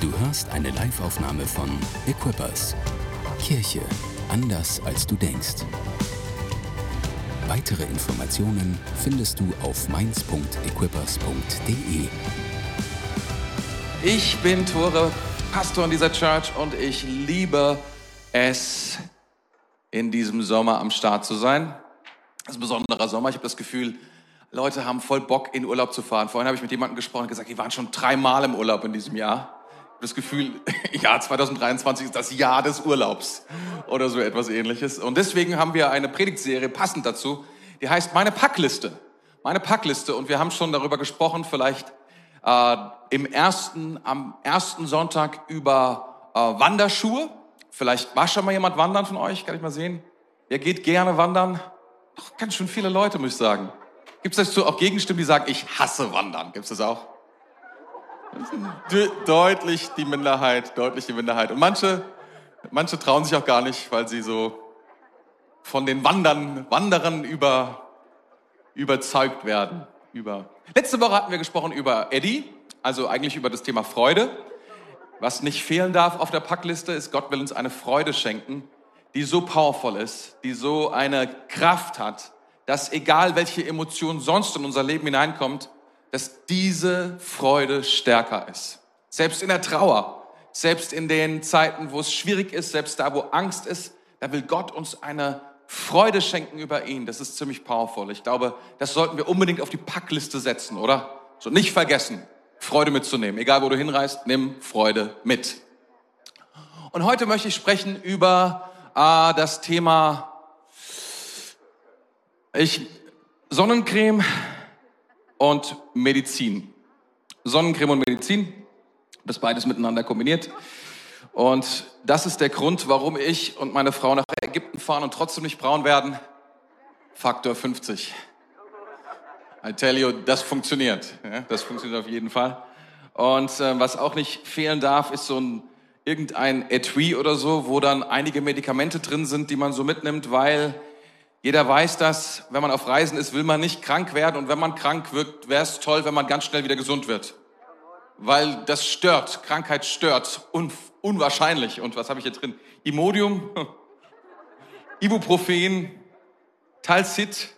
Du hörst eine Live-Aufnahme von Equippers. Kirche anders als du denkst. Weitere Informationen findest du auf mainz.equippers.de. Ich bin Tore, Pastor in dieser Church und ich liebe es, in diesem Sommer am Start zu sein. Es ist ein besonderer Sommer. Ich habe das Gefühl, Leute haben voll Bock, in Urlaub zu fahren. Vorhin habe ich mit jemandem gesprochen und gesagt, die waren schon dreimal im Urlaub in diesem Jahr. Das Gefühl, ja, 2023 ist das Jahr des Urlaubs oder so etwas ähnliches. Und deswegen haben wir eine Predigtserie passend dazu, die heißt Meine Packliste. Meine Packliste. Und wir haben schon darüber gesprochen, vielleicht äh, im ersten, am ersten Sonntag über äh, Wanderschuhe. Vielleicht war schon mal jemand wandern von euch, kann ich mal sehen. Wer geht gerne wandern? Doch ganz schön viele Leute, muss ich sagen. Gibt es dazu auch Gegenstimmen, die sagen, ich hasse Wandern? Gibt es das auch? Deutlich die Minderheit, deutlich die Minderheit. Und manche, manche trauen sich auch gar nicht, weil sie so von den Wandern, Wanderern über, überzeugt werden. Über. Letzte Woche hatten wir gesprochen über Eddie, also eigentlich über das Thema Freude. Was nicht fehlen darf auf der Packliste ist, Gott will uns eine Freude schenken, die so powerful ist, die so eine Kraft hat, dass egal welche Emotion sonst in unser Leben hineinkommt, dass diese Freude stärker ist. Selbst in der Trauer, selbst in den Zeiten, wo es schwierig ist, selbst da, wo Angst ist, da will Gott uns eine Freude schenken über ihn. Das ist ziemlich powerful. Ich glaube, das sollten wir unbedingt auf die Packliste setzen, oder? So nicht vergessen, Freude mitzunehmen. Egal, wo du hinreist, nimm Freude mit. Und heute möchte ich sprechen über äh, das Thema ich, Sonnencreme und Medizin. Sonnencreme und Medizin, das beides miteinander kombiniert. Und das ist der Grund, warum ich und meine Frau nach Ägypten fahren und trotzdem nicht braun werden. Faktor 50. I tell you, das funktioniert. Das funktioniert auf jeden Fall. Und äh, was auch nicht fehlen darf, ist so ein irgendein Etui oder so, wo dann einige Medikamente drin sind, die man so mitnimmt, weil jeder weiß das, wenn man auf Reisen ist, will man nicht krank werden. Und wenn man krank wird, wäre es toll, wenn man ganz schnell wieder gesund wird. Weil das stört, Krankheit stört, un unwahrscheinlich. Und was habe ich hier drin? Imodium, Ibuprofen, Talcid,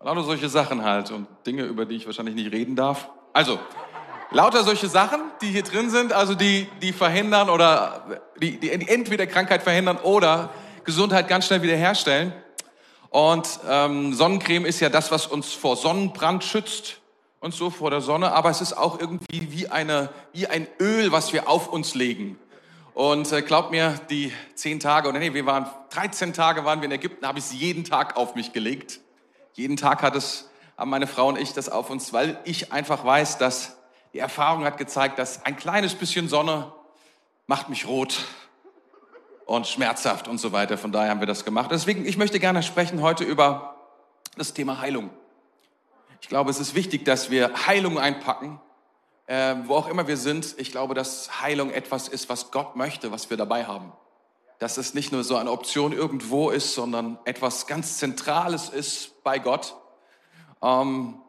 lauter solche Sachen halt. Und Dinge, über die ich wahrscheinlich nicht reden darf. Also, lauter solche Sachen, die hier drin sind, also die, die verhindern oder die, die entweder Krankheit verhindern oder Gesundheit ganz schnell wiederherstellen. Und ähm, Sonnencreme ist ja das, was uns vor Sonnenbrand schützt und so vor der Sonne, aber es ist auch irgendwie wie, eine, wie ein Öl, was wir auf uns legen. Und äh, glaubt mir, die zehn Tage, oder nee, wir waren 13 Tage waren wir in Ägypten, habe ich es jeden Tag auf mich gelegt. Jeden Tag hat es, haben meine Frau und ich das auf uns, weil ich einfach weiß, dass die Erfahrung hat gezeigt, dass ein kleines bisschen Sonne macht mich rot und schmerzhaft und so weiter. Von daher haben wir das gemacht. Deswegen, ich möchte gerne sprechen heute über das Thema Heilung. Ich glaube, es ist wichtig, dass wir Heilung einpacken, äh, wo auch immer wir sind. Ich glaube, dass Heilung etwas ist, was Gott möchte, was wir dabei haben. Dass es nicht nur so eine Option irgendwo ist, sondern etwas ganz Zentrales ist bei Gott. Ähm,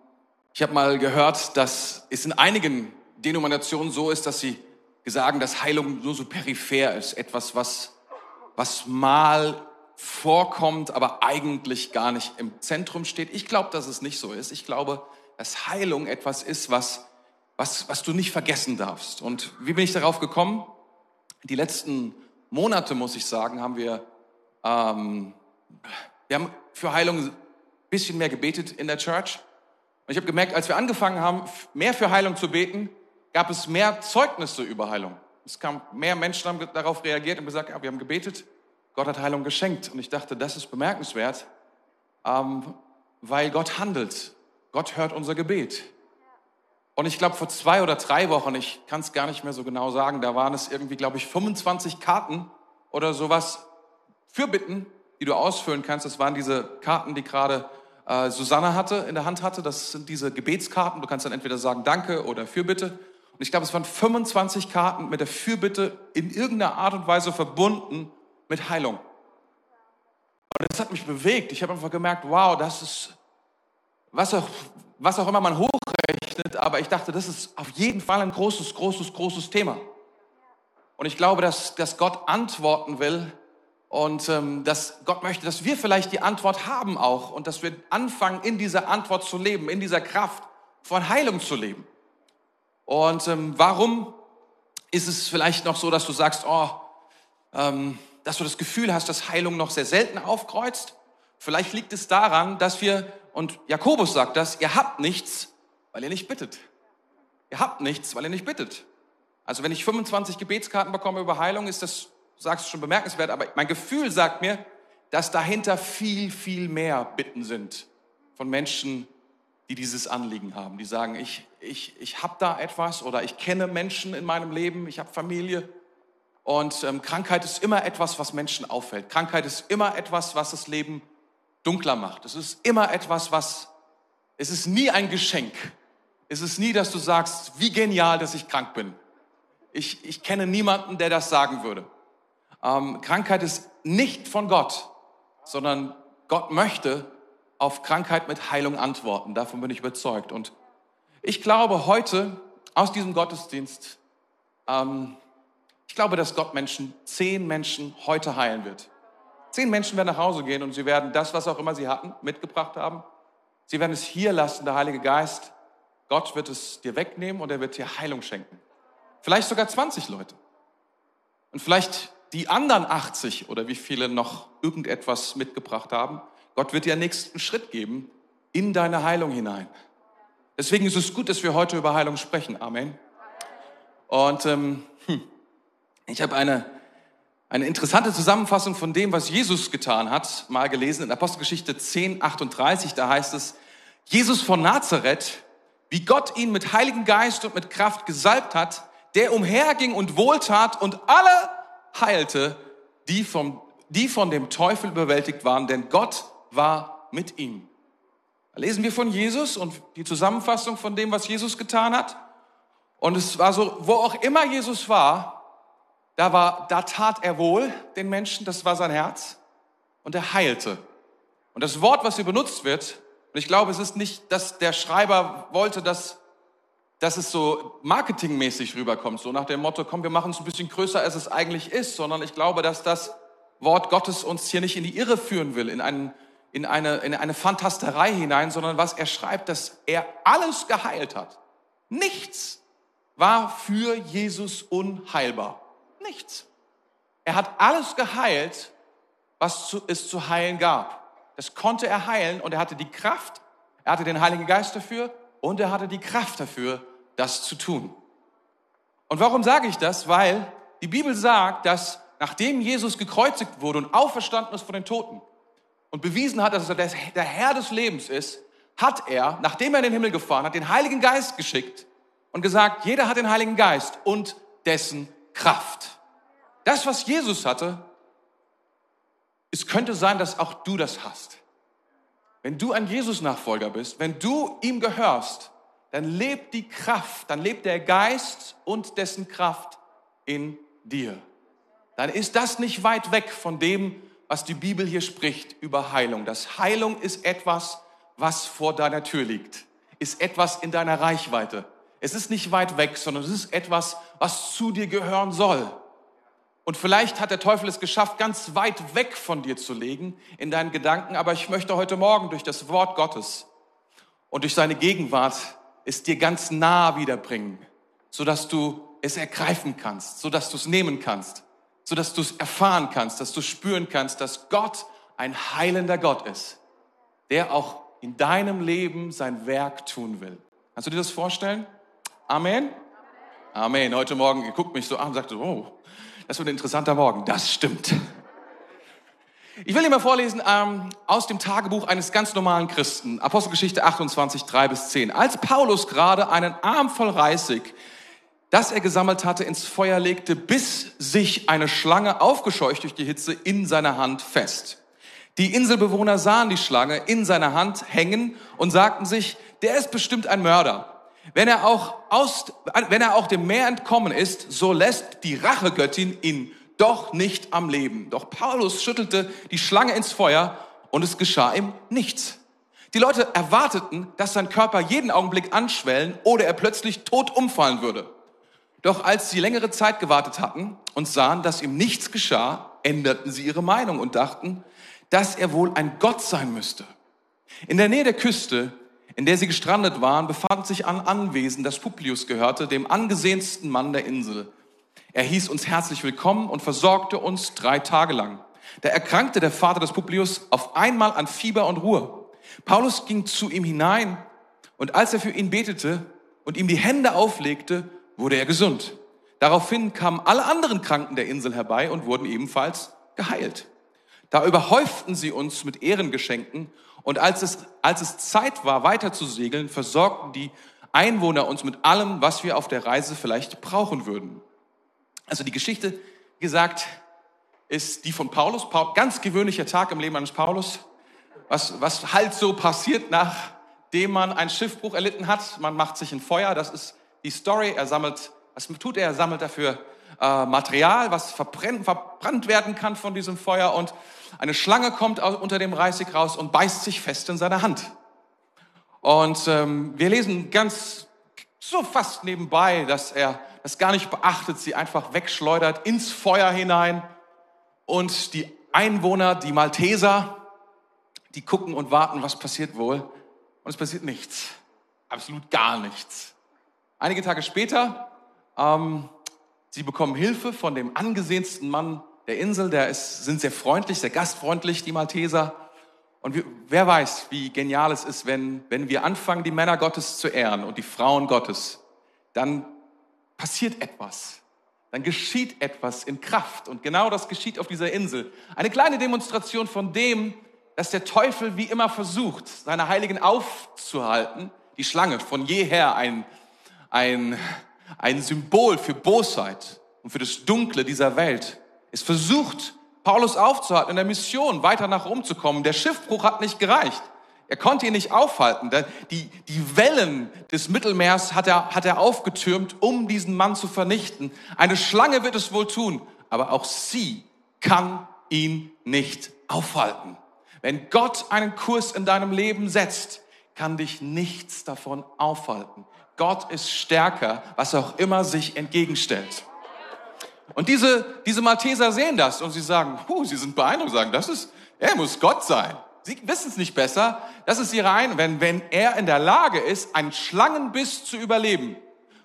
ich habe mal gehört, dass es in einigen Denominationen so ist, dass sie sagen, dass Heilung nur so peripher ist, etwas, was was mal vorkommt, aber eigentlich gar nicht im Zentrum steht. Ich glaube, dass es nicht so ist. Ich glaube, dass Heilung etwas ist, was, was, was du nicht vergessen darfst. Und wie bin ich darauf gekommen? Die letzten Monate, muss ich sagen, haben wir, ähm, wir haben für Heilung ein bisschen mehr gebetet in der Church. Und ich habe gemerkt, als wir angefangen haben, mehr für Heilung zu beten, gab es mehr Zeugnisse über Heilung. Es kam mehr Menschen haben darauf reagiert und gesagt, ja, wir haben gebetet, Gott hat Heilung geschenkt. Und ich dachte, das ist bemerkenswert, ähm, weil Gott handelt. Gott hört unser Gebet. Und ich glaube, vor zwei oder drei Wochen, ich kann es gar nicht mehr so genau sagen, da waren es irgendwie, glaube ich, 25 Karten oder sowas für Bitten, die du ausfüllen kannst. Das waren diese Karten, die gerade äh, Susanne hatte, in der Hand hatte. Das sind diese Gebetskarten. Du kannst dann entweder sagen Danke oder Fürbitte. Und ich glaube, es waren 25 Karten mit der Fürbitte in irgendeiner Art und Weise verbunden mit Heilung. Und das hat mich bewegt. Ich habe einfach gemerkt, wow, das ist, was auch, was auch immer man hochrechnet, aber ich dachte, das ist auf jeden Fall ein großes, großes, großes Thema. Und ich glaube, dass, dass Gott antworten will und ähm, dass Gott möchte, dass wir vielleicht die Antwort haben auch und dass wir anfangen, in dieser Antwort zu leben, in dieser Kraft von Heilung zu leben. Und ähm, warum ist es vielleicht noch so, dass du sagst, oh, ähm, dass du das Gefühl hast, dass Heilung noch sehr selten aufkreuzt? Vielleicht liegt es daran, dass wir, und Jakobus sagt das, ihr habt nichts, weil ihr nicht bittet. Ihr habt nichts, weil ihr nicht bittet. Also wenn ich 25 Gebetskarten bekomme über Heilung, ist das, sagst du schon bemerkenswert, aber mein Gefühl sagt mir, dass dahinter viel, viel mehr Bitten sind von Menschen, die dieses Anliegen haben, die sagen, ich, ich, ich habe da etwas oder ich kenne Menschen in meinem Leben, ich habe Familie und ähm, Krankheit ist immer etwas, was Menschen auffällt. Krankheit ist immer etwas, was das Leben dunkler macht. Es ist immer etwas, was, es ist nie ein Geschenk. Es ist nie, dass du sagst, wie genial, dass ich krank bin. Ich, ich kenne niemanden, der das sagen würde. Ähm, Krankheit ist nicht von Gott, sondern Gott möchte auf Krankheit mit Heilung antworten. Davon bin ich überzeugt. Und ich glaube heute aus diesem Gottesdienst, ähm, ich glaube, dass Gott Menschen, zehn Menschen heute heilen wird. Zehn Menschen werden nach Hause gehen und sie werden das, was auch immer sie hatten, mitgebracht haben. Sie werden es hier lassen, der Heilige Geist. Gott wird es dir wegnehmen und er wird dir Heilung schenken. Vielleicht sogar 20 Leute. Und vielleicht die anderen 80 oder wie viele noch irgendetwas mitgebracht haben. Gott wird dir einen nächsten Schritt geben in deine Heilung hinein. Deswegen ist es gut, dass wir heute über Heilung sprechen. Amen. Und ähm, hm, ich habe eine eine interessante Zusammenfassung von dem, was Jesus getan hat, mal gelesen in Apostelgeschichte 10, 38. Da heißt es, Jesus von Nazareth, wie Gott ihn mit Heiligen Geist und mit Kraft gesalbt hat, der umherging und wohltat und alle heilte, die, vom, die von dem Teufel überwältigt waren, denn Gott war mit ihm. Da lesen wir von Jesus und die Zusammenfassung von dem, was Jesus getan hat. Und es war so, wo auch immer Jesus war, da, war, da tat er wohl den Menschen, das war sein Herz, und er heilte. Und das Wort, was hier benutzt wird, und ich glaube, es ist nicht, dass der Schreiber wollte, dass, dass es so marketingmäßig rüberkommt, so nach dem Motto, komm, wir machen es ein bisschen größer, als es eigentlich ist, sondern ich glaube, dass das Wort Gottes uns hier nicht in die Irre führen will, in, einen, in, eine, in eine Fantasterei hinein, sondern was er schreibt, dass er alles geheilt hat. Nichts war für Jesus unheilbar. Nichts. Er hat alles geheilt, was es zu heilen gab. Das konnte er heilen und er hatte die Kraft, er hatte den Heiligen Geist dafür und er hatte die Kraft dafür, das zu tun. Und warum sage ich das? Weil die Bibel sagt, dass nachdem Jesus gekreuzigt wurde und auferstanden ist von den Toten und bewiesen hat, dass er der Herr des Lebens ist, hat er, nachdem er in den Himmel gefahren hat, den Heiligen Geist geschickt und gesagt, jeder hat den Heiligen Geist und dessen Kraft. Das, was Jesus hatte, es könnte sein, dass auch du das hast. Wenn du ein Jesus-Nachfolger bist, wenn du ihm gehörst, dann lebt die Kraft, dann lebt der Geist und dessen Kraft in dir. Dann ist das nicht weit weg von dem, was die Bibel hier spricht über Heilung. Das Heilung ist etwas, was vor deiner Tür liegt, ist etwas in deiner Reichweite. Es ist nicht weit weg, sondern es ist etwas, was zu dir gehören soll. Und vielleicht hat der Teufel es geschafft, ganz weit weg von dir zu legen in deinen Gedanken, aber ich möchte heute Morgen durch das Wort Gottes und durch seine Gegenwart es dir ganz nah wiederbringen, sodass du es ergreifen kannst, sodass du es nehmen kannst, sodass du es erfahren kannst, dass du spüren kannst, dass Gott ein heilender Gott ist, der auch in deinem Leben sein Werk tun will. Kannst du dir das vorstellen? Amen. Amen. Heute Morgen, guckt mich so an und sagt, oh, das wird ein interessanter Morgen. Das stimmt. Ich will dir mal vorlesen ähm, aus dem Tagebuch eines ganz normalen Christen, Apostelgeschichte 28, 3 bis 10. Als Paulus gerade einen Arm voll Reisig, das er gesammelt hatte, ins Feuer legte, biss sich eine Schlange, aufgescheucht durch die Hitze, in seiner Hand fest. Die Inselbewohner sahen die Schlange in seiner Hand hängen und sagten sich, der ist bestimmt ein Mörder. Wenn er auch aus, wenn er auch dem Meer entkommen ist, so lässt die Rachegöttin ihn doch nicht am Leben. Doch Paulus schüttelte die Schlange ins Feuer und es geschah ihm nichts. Die Leute erwarteten, dass sein Körper jeden Augenblick anschwellen oder er plötzlich tot umfallen würde. Doch als sie längere Zeit gewartet hatten und sahen, dass ihm nichts geschah, änderten sie ihre Meinung und dachten, dass er wohl ein Gott sein müsste. In der Nähe der Küste, in der sie gestrandet waren, befand sich ein Anwesen, das Publius gehörte, dem angesehensten Mann der Insel. Er hieß uns herzlich willkommen und versorgte uns drei Tage lang. Da erkrankte der Vater des Publius auf einmal an Fieber und Ruhe. Paulus ging zu ihm hinein und als er für ihn betete und ihm die Hände auflegte, wurde er gesund. Daraufhin kamen alle anderen Kranken der Insel herbei und wurden ebenfalls geheilt. Da überhäuften sie uns mit Ehrengeschenken und als es, als es Zeit war, weiter zu segeln, versorgten die Einwohner uns mit allem, was wir auf der Reise vielleicht brauchen würden. Also die Geschichte, gesagt, ist die von Paulus. Ganz gewöhnlicher Tag im Leben eines Paulus. Was, was halt so passiert, nachdem man einen Schiffbruch erlitten hat. Man macht sich ein Feuer. Das ist die Story. Er sammelt, was tut er? Er sammelt dafür äh, Material, was verbrennt, verbrannt werden kann von diesem Feuer. Und eine Schlange kommt unter dem Reisig raus und beißt sich fest in seine Hand. Und ähm, wir lesen ganz so fast nebenbei, dass er das gar nicht beachtet, sie einfach wegschleudert ins Feuer hinein. Und die Einwohner, die Malteser, die gucken und warten, was passiert wohl. Und es passiert nichts. Absolut gar nichts. Einige Tage später, ähm, sie bekommen Hilfe von dem angesehensten Mann der Insel. Der ist, sind sehr freundlich, sehr gastfreundlich, die Malteser. Und wir, wer weiß, wie genial es ist, wenn, wenn wir anfangen, die Männer Gottes zu ehren und die Frauen Gottes, dann passiert etwas. Dann geschieht etwas in Kraft. Und genau das geschieht auf dieser Insel. Eine kleine Demonstration von dem, dass der Teufel wie immer versucht, seine Heiligen aufzuhalten. Die Schlange von jeher ein, ein, ein Symbol für Bosheit und für das Dunkle dieser Welt. Es versucht, Paulus aufzuhalten, in der Mission weiter nach Rom zu kommen. Der Schiffbruch hat nicht gereicht. Er konnte ihn nicht aufhalten. Die, die Wellen des Mittelmeers hat er, hat er aufgetürmt, um diesen Mann zu vernichten. Eine Schlange wird es wohl tun, aber auch sie kann ihn nicht aufhalten. Wenn Gott einen Kurs in deinem Leben setzt, kann dich nichts davon aufhalten. Gott ist stärker, was auch immer sich entgegenstellt. Und diese, diese Malteser sehen das und sie sagen, huh, sie sind beeindruckt, sagen, das ist, er muss Gott sein. Sie wissen es nicht besser. Das ist ihre Ein, wenn, wenn er in der Lage ist, einen Schlangenbiss zu überleben,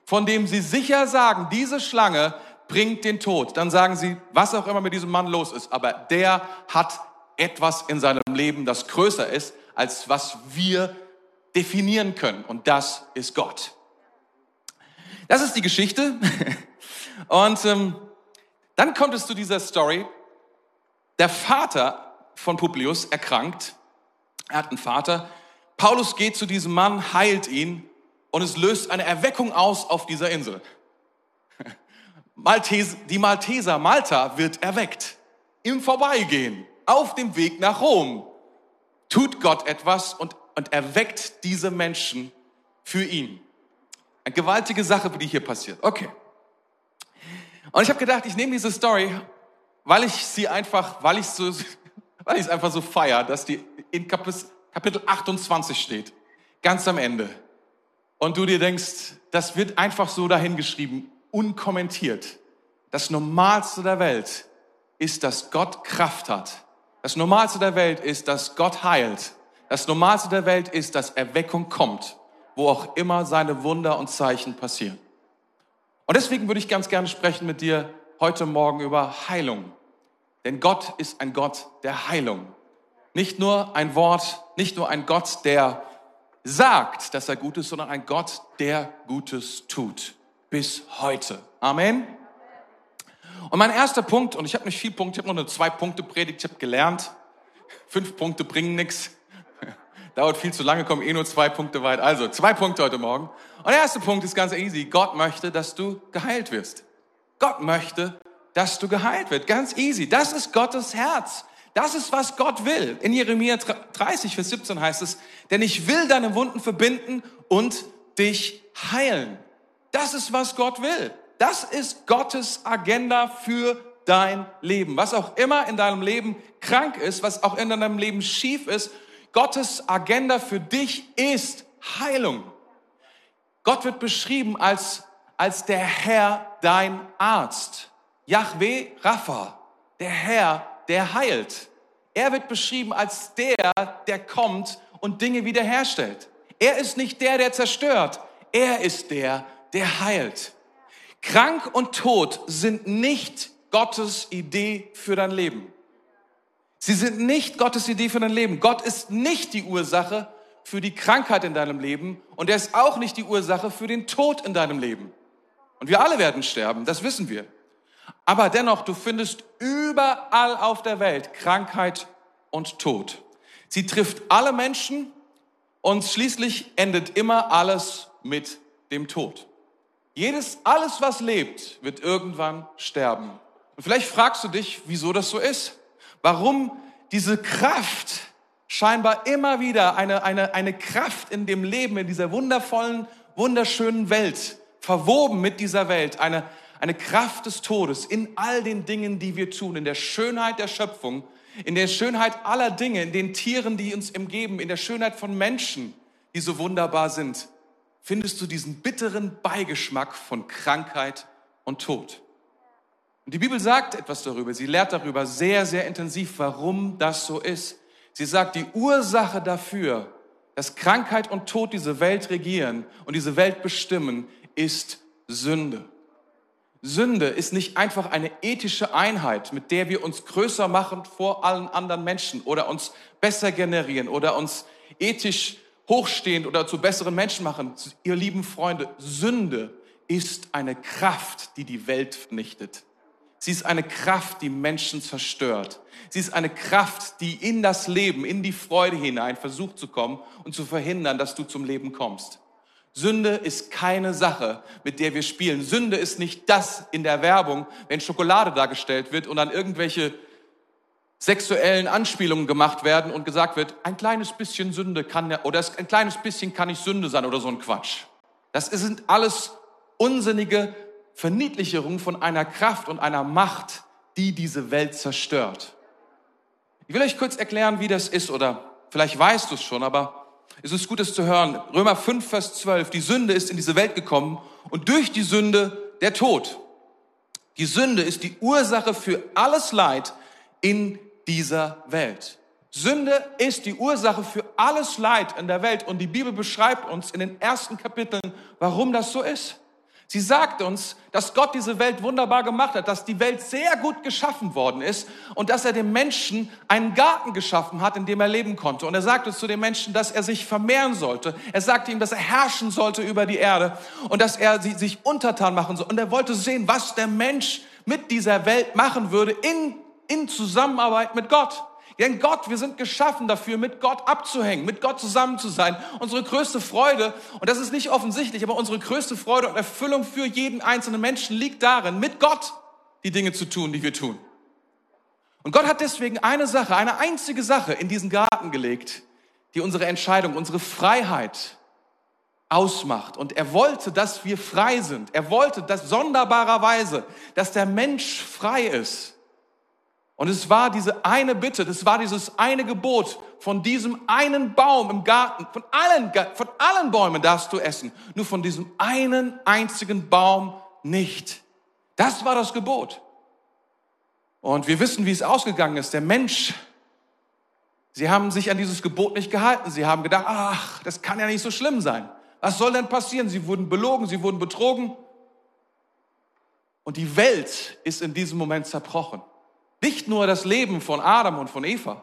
von dem sie sicher sagen, diese Schlange bringt den Tod, dann sagen sie, was auch immer mit diesem Mann los ist, aber der hat etwas in seinem Leben, das größer ist, als was wir definieren können. Und das ist Gott. Das ist die Geschichte. Und ähm, dann kommt es zu dieser Story. Der Vater von Publius erkrankt. Er hat einen Vater. Paulus geht zu diesem Mann, heilt ihn und es löst eine Erweckung aus auf dieser Insel. Maltes, die Malteser, Malta wird erweckt. Im Vorbeigehen, auf dem Weg nach Rom, tut Gott etwas und, und erweckt diese Menschen für ihn. Eine gewaltige Sache, die hier passiert. Okay. Und ich habe gedacht, ich nehme diese Story, weil ich sie einfach, weil ich so, weil ich es einfach so feier, dass die in Kapitel 28 steht, ganz am Ende. Und du dir denkst, das wird einfach so dahingeschrieben, unkommentiert. Das Normalste der Welt ist, dass Gott Kraft hat. Das Normalste der Welt ist, dass Gott heilt. Das Normalste der Welt ist, dass Erweckung kommt, wo auch immer seine Wunder und Zeichen passieren. Und deswegen würde ich ganz gerne sprechen mit dir heute Morgen über Heilung. Denn Gott ist ein Gott der Heilung. Nicht nur ein Wort, nicht nur ein Gott, der sagt, dass er gut ist, sondern ein Gott, der Gutes tut. Bis heute. Amen. Und mein erster Punkt, und ich habe nicht viel Punkte, ich habe nur eine zwei Punkte Predigt, ich habe gelernt, fünf Punkte bringen nichts. Dauert viel zu lange, kommen eh nur zwei Punkte weit. Also zwei Punkte heute Morgen. Und der erste Punkt ist ganz easy. Gott möchte, dass du geheilt wirst. Gott möchte, dass du geheilt wirst. Ganz easy. Das ist Gottes Herz. Das ist, was Gott will. In Jeremia 30, Vers 17 heißt es, denn ich will deine Wunden verbinden und dich heilen. Das ist, was Gott will. Das ist Gottes Agenda für dein Leben. Was auch immer in deinem Leben krank ist, was auch in deinem Leben schief ist, Gottes Agenda für dich ist Heilung. Gott wird beschrieben als als der Herr dein Arzt. Yahweh Rapha, der Herr, der heilt. Er wird beschrieben als der, der kommt und Dinge wiederherstellt. Er ist nicht der, der zerstört. Er ist der, der heilt. Krank und Tod sind nicht Gottes Idee für dein Leben. Sie sind nicht Gottes Idee für dein Leben. Gott ist nicht die Ursache für die Krankheit in deinem Leben und er ist auch nicht die Ursache für den Tod in deinem Leben. Und wir alle werden sterben, das wissen wir. Aber dennoch, du findest überall auf der Welt Krankheit und Tod. Sie trifft alle Menschen und schließlich endet immer alles mit dem Tod. Jedes, alles was lebt, wird irgendwann sterben. Und vielleicht fragst du dich, wieso das so ist. Warum diese Kraft scheinbar immer wieder eine, eine, eine Kraft in dem Leben, in dieser wundervollen, wunderschönen Welt, verwoben mit dieser Welt, eine, eine Kraft des Todes in all den Dingen, die wir tun, in der Schönheit der Schöpfung, in der Schönheit aller Dinge, in den Tieren, die uns umgeben, in der Schönheit von Menschen, die so wunderbar sind, findest du diesen bitteren Beigeschmack von Krankheit und Tod. Und die Bibel sagt etwas darüber, sie lehrt darüber sehr, sehr intensiv, warum das so ist. Sie sagt, die Ursache dafür, dass Krankheit und Tod diese Welt regieren und diese Welt bestimmen, ist Sünde. Sünde ist nicht einfach eine ethische Einheit, mit der wir uns größer machen vor allen anderen Menschen oder uns besser generieren oder uns ethisch hochstehend oder zu besseren Menschen machen. Ihr lieben Freunde, Sünde ist eine Kraft, die die Welt vernichtet. Sie ist eine Kraft, die Menschen zerstört. Sie ist eine Kraft, die in das Leben, in die Freude hinein versucht zu kommen und zu verhindern, dass du zum Leben kommst. Sünde ist keine Sache, mit der wir spielen. Sünde ist nicht das in der Werbung, wenn Schokolade dargestellt wird und dann irgendwelche sexuellen Anspielungen gemacht werden und gesagt wird, ein kleines bisschen Sünde kann oder ein kleines bisschen kann nicht Sünde sein oder so ein Quatsch. Das sind alles unsinnige Verniedlicherungen von einer Kraft und einer Macht, die diese Welt zerstört. Ich will euch kurz erklären, wie das ist, oder vielleicht weißt du es schon, aber es ist gut, es zu hören. Römer 5, Vers 12. Die Sünde ist in diese Welt gekommen und durch die Sünde der Tod. Die Sünde ist die Ursache für alles Leid in dieser Welt. Sünde ist die Ursache für alles Leid in der Welt und die Bibel beschreibt uns in den ersten Kapiteln, warum das so ist. Sie sagt uns, dass Gott diese Welt wunderbar gemacht hat, dass die Welt sehr gut geschaffen worden ist und dass er dem Menschen einen Garten geschaffen hat, in dem er leben konnte. Und er sagte zu dem Menschen, dass er sich vermehren sollte. Er sagte ihm, dass er herrschen sollte über die Erde und dass er sie, sich untertan machen soll. Und er wollte sehen, was der Mensch mit dieser Welt machen würde in, in Zusammenarbeit mit Gott. Denn Gott, wir sind geschaffen dafür, mit Gott abzuhängen, mit Gott zusammen zu sein. Unsere größte Freude, und das ist nicht offensichtlich, aber unsere größte Freude und Erfüllung für jeden einzelnen Menschen liegt darin, mit Gott die Dinge zu tun, die wir tun. Und Gott hat deswegen eine Sache, eine einzige Sache in diesen Garten gelegt, die unsere Entscheidung, unsere Freiheit ausmacht. Und er wollte, dass wir frei sind. Er wollte, dass sonderbarerweise, dass der Mensch frei ist. Und es war diese eine Bitte, das war dieses eine Gebot von diesem einen Baum im Garten. Von allen, von allen Bäumen darfst du essen. Nur von diesem einen einzigen Baum nicht. Das war das Gebot. Und wir wissen, wie es ausgegangen ist. Der Mensch, sie haben sich an dieses Gebot nicht gehalten. Sie haben gedacht, ach, das kann ja nicht so schlimm sein. Was soll denn passieren? Sie wurden belogen, sie wurden betrogen. Und die Welt ist in diesem Moment zerbrochen. Nicht nur das Leben von Adam und von Eva,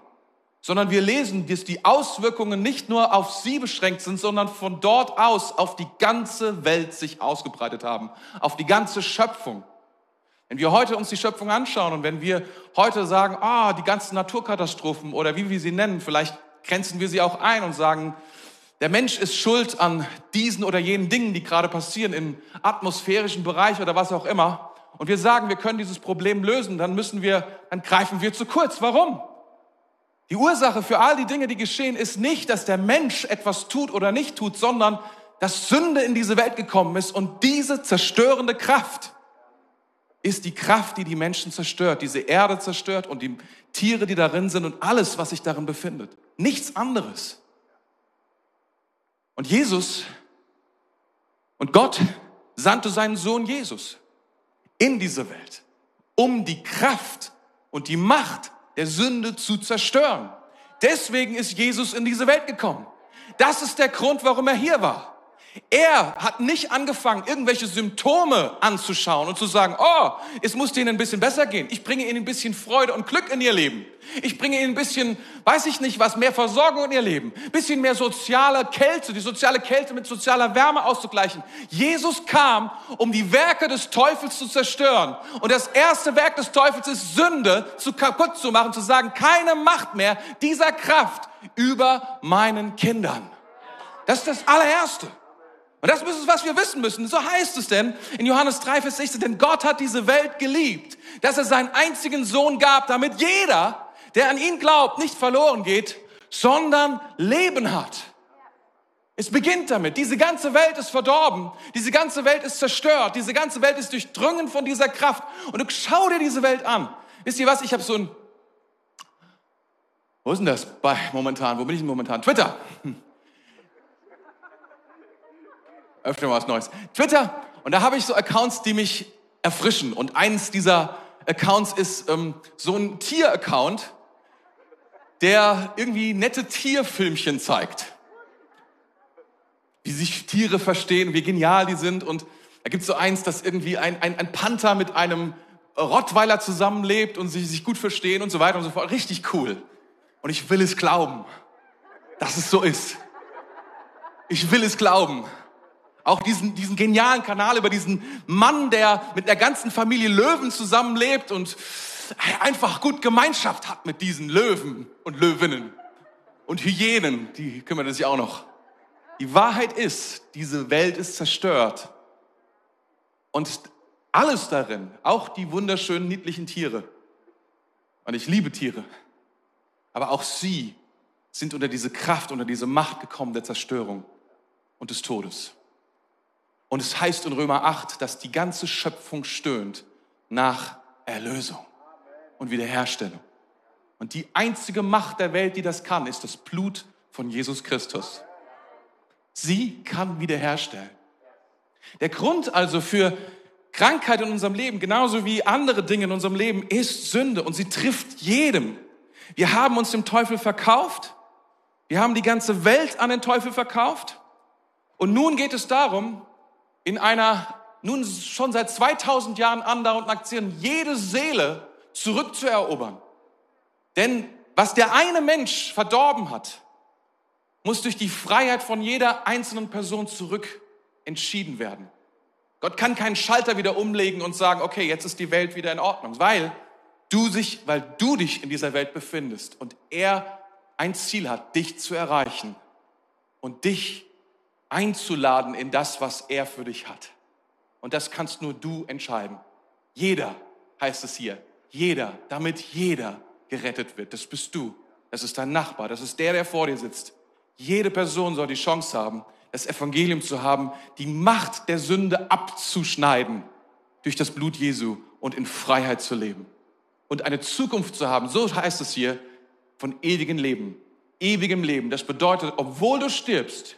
sondern wir lesen, dass die Auswirkungen nicht nur auf sie beschränkt sind, sondern von dort aus auf die ganze Welt sich ausgebreitet haben, auf die ganze Schöpfung. Wenn wir heute uns die Schöpfung anschauen und wenn wir heute sagen, ah, die ganzen Naturkatastrophen oder wie wir sie nennen, vielleicht grenzen wir sie auch ein und sagen, der Mensch ist schuld an diesen oder jenen Dingen, die gerade passieren im atmosphärischen Bereich oder was auch immer und wir sagen, wir können dieses Problem lösen, dann müssen wir, dann greifen wir zu kurz. Warum? Die Ursache für all die Dinge, die geschehen, ist nicht, dass der Mensch etwas tut oder nicht tut, sondern dass Sünde in diese Welt gekommen ist und diese zerstörende Kraft ist die Kraft, die die Menschen zerstört, diese Erde zerstört und die Tiere, die darin sind und alles, was sich darin befindet. Nichts anderes. Und Jesus und Gott sandte seinen Sohn Jesus in diese Welt, um die Kraft und die Macht der Sünde zu zerstören. Deswegen ist Jesus in diese Welt gekommen. Das ist der Grund, warum er hier war. Er hat nicht angefangen, irgendwelche Symptome anzuschauen und zu sagen, oh, es muss denen ein bisschen besser gehen. Ich bringe ihnen ein bisschen Freude und Glück in ihr Leben. Ich bringe ihnen ein bisschen, weiß ich nicht was, mehr Versorgung in ihr Leben. Ein bisschen mehr soziale Kälte, die soziale Kälte mit sozialer Wärme auszugleichen. Jesus kam, um die Werke des Teufels zu zerstören. Und das erste Werk des Teufels ist Sünde zu kaputt zu machen, zu sagen, keine Macht mehr dieser Kraft über meinen Kindern. Das ist das allererste. Und das ist es, was wir wissen müssen. So heißt es denn in Johannes 3, Vers 16, denn Gott hat diese Welt geliebt, dass er seinen einzigen Sohn gab, damit jeder, der an ihn glaubt, nicht verloren geht, sondern Leben hat. Es beginnt damit. Diese ganze Welt ist verdorben. Diese ganze Welt ist zerstört. Diese ganze Welt ist durchdrungen von dieser Kraft. Und du schau dir diese Welt an. Wisst ihr was? Ich habe so ein... Wo ist denn das bei momentan? Wo bin ich denn momentan? Twitter. Öfter mal was Neues. Twitter. Und da habe ich so Accounts, die mich erfrischen. Und eins dieser Accounts ist ähm, so ein Tier-Account, der irgendwie nette Tierfilmchen zeigt. Wie sich Tiere verstehen, wie genial die sind. Und da gibt es so eins, dass irgendwie ein, ein, ein Panther mit einem Rottweiler zusammenlebt und sie sich gut verstehen und so weiter und so fort. Richtig cool. Und ich will es glauben, dass es so ist. Ich will es glauben. Auch diesen, diesen genialen Kanal über diesen Mann, der mit der ganzen Familie Löwen zusammenlebt und einfach gut Gemeinschaft hat mit diesen Löwen und Löwinnen und Hyänen, die kümmern sich auch noch. Die Wahrheit ist, diese Welt ist zerstört. Und alles darin, auch die wunderschönen, niedlichen Tiere. Und ich liebe Tiere. Aber auch sie sind unter diese Kraft, unter diese Macht gekommen der Zerstörung und des Todes. Und es heißt in Römer 8, dass die ganze Schöpfung stöhnt nach Erlösung und Wiederherstellung. Und die einzige Macht der Welt, die das kann, ist das Blut von Jesus Christus. Sie kann wiederherstellen. Der Grund also für Krankheit in unserem Leben, genauso wie andere Dinge in unserem Leben, ist Sünde und sie trifft jedem. Wir haben uns dem Teufel verkauft. Wir haben die ganze Welt an den Teufel verkauft. Und nun geht es darum, in einer nun schon seit 2000 Jahren andauernden Aktion, jede Seele zurückzuerobern. Denn was der eine Mensch verdorben hat, muss durch die Freiheit von jeder einzelnen Person zurück entschieden werden. Gott kann keinen Schalter wieder umlegen und sagen, okay, jetzt ist die Welt wieder in Ordnung, weil du sich, weil du dich in dieser Welt befindest und er ein Ziel hat, dich zu erreichen und dich einzuladen in das, was er für dich hat. Und das kannst nur du entscheiden. Jeder heißt es hier. Jeder, damit jeder gerettet wird. Das bist du. Das ist dein Nachbar. Das ist der, der vor dir sitzt. Jede Person soll die Chance haben, das Evangelium zu haben, die Macht der Sünde abzuschneiden durch das Blut Jesu und in Freiheit zu leben. Und eine Zukunft zu haben, so heißt es hier, von ewigem Leben. Ewigem Leben. Das bedeutet, obwohl du stirbst,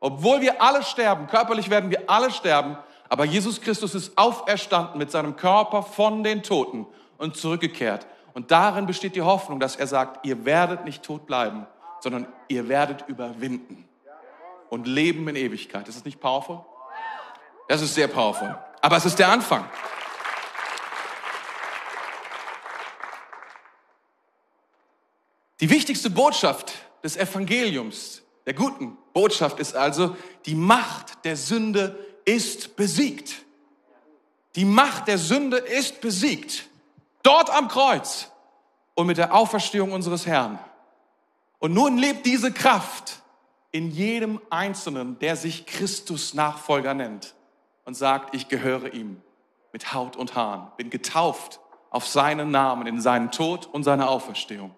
obwohl wir alle sterben, körperlich werden wir alle sterben, aber Jesus Christus ist auferstanden mit seinem Körper von den Toten und zurückgekehrt. Und darin besteht die Hoffnung, dass er sagt, ihr werdet nicht tot bleiben, sondern ihr werdet überwinden und leben in Ewigkeit. Ist das nicht powerful? Das ist sehr powerful. Aber es ist der Anfang. Die wichtigste Botschaft des Evangeliums der guten Botschaft ist also, die Macht der Sünde ist besiegt. Die Macht der Sünde ist besiegt. Dort am Kreuz und mit der Auferstehung unseres Herrn. Und nun lebt diese Kraft in jedem Einzelnen, der sich Christus Nachfolger nennt und sagt, ich gehöre ihm mit Haut und Haaren, bin getauft auf seinen Namen, in seinen Tod und seine Auferstehung.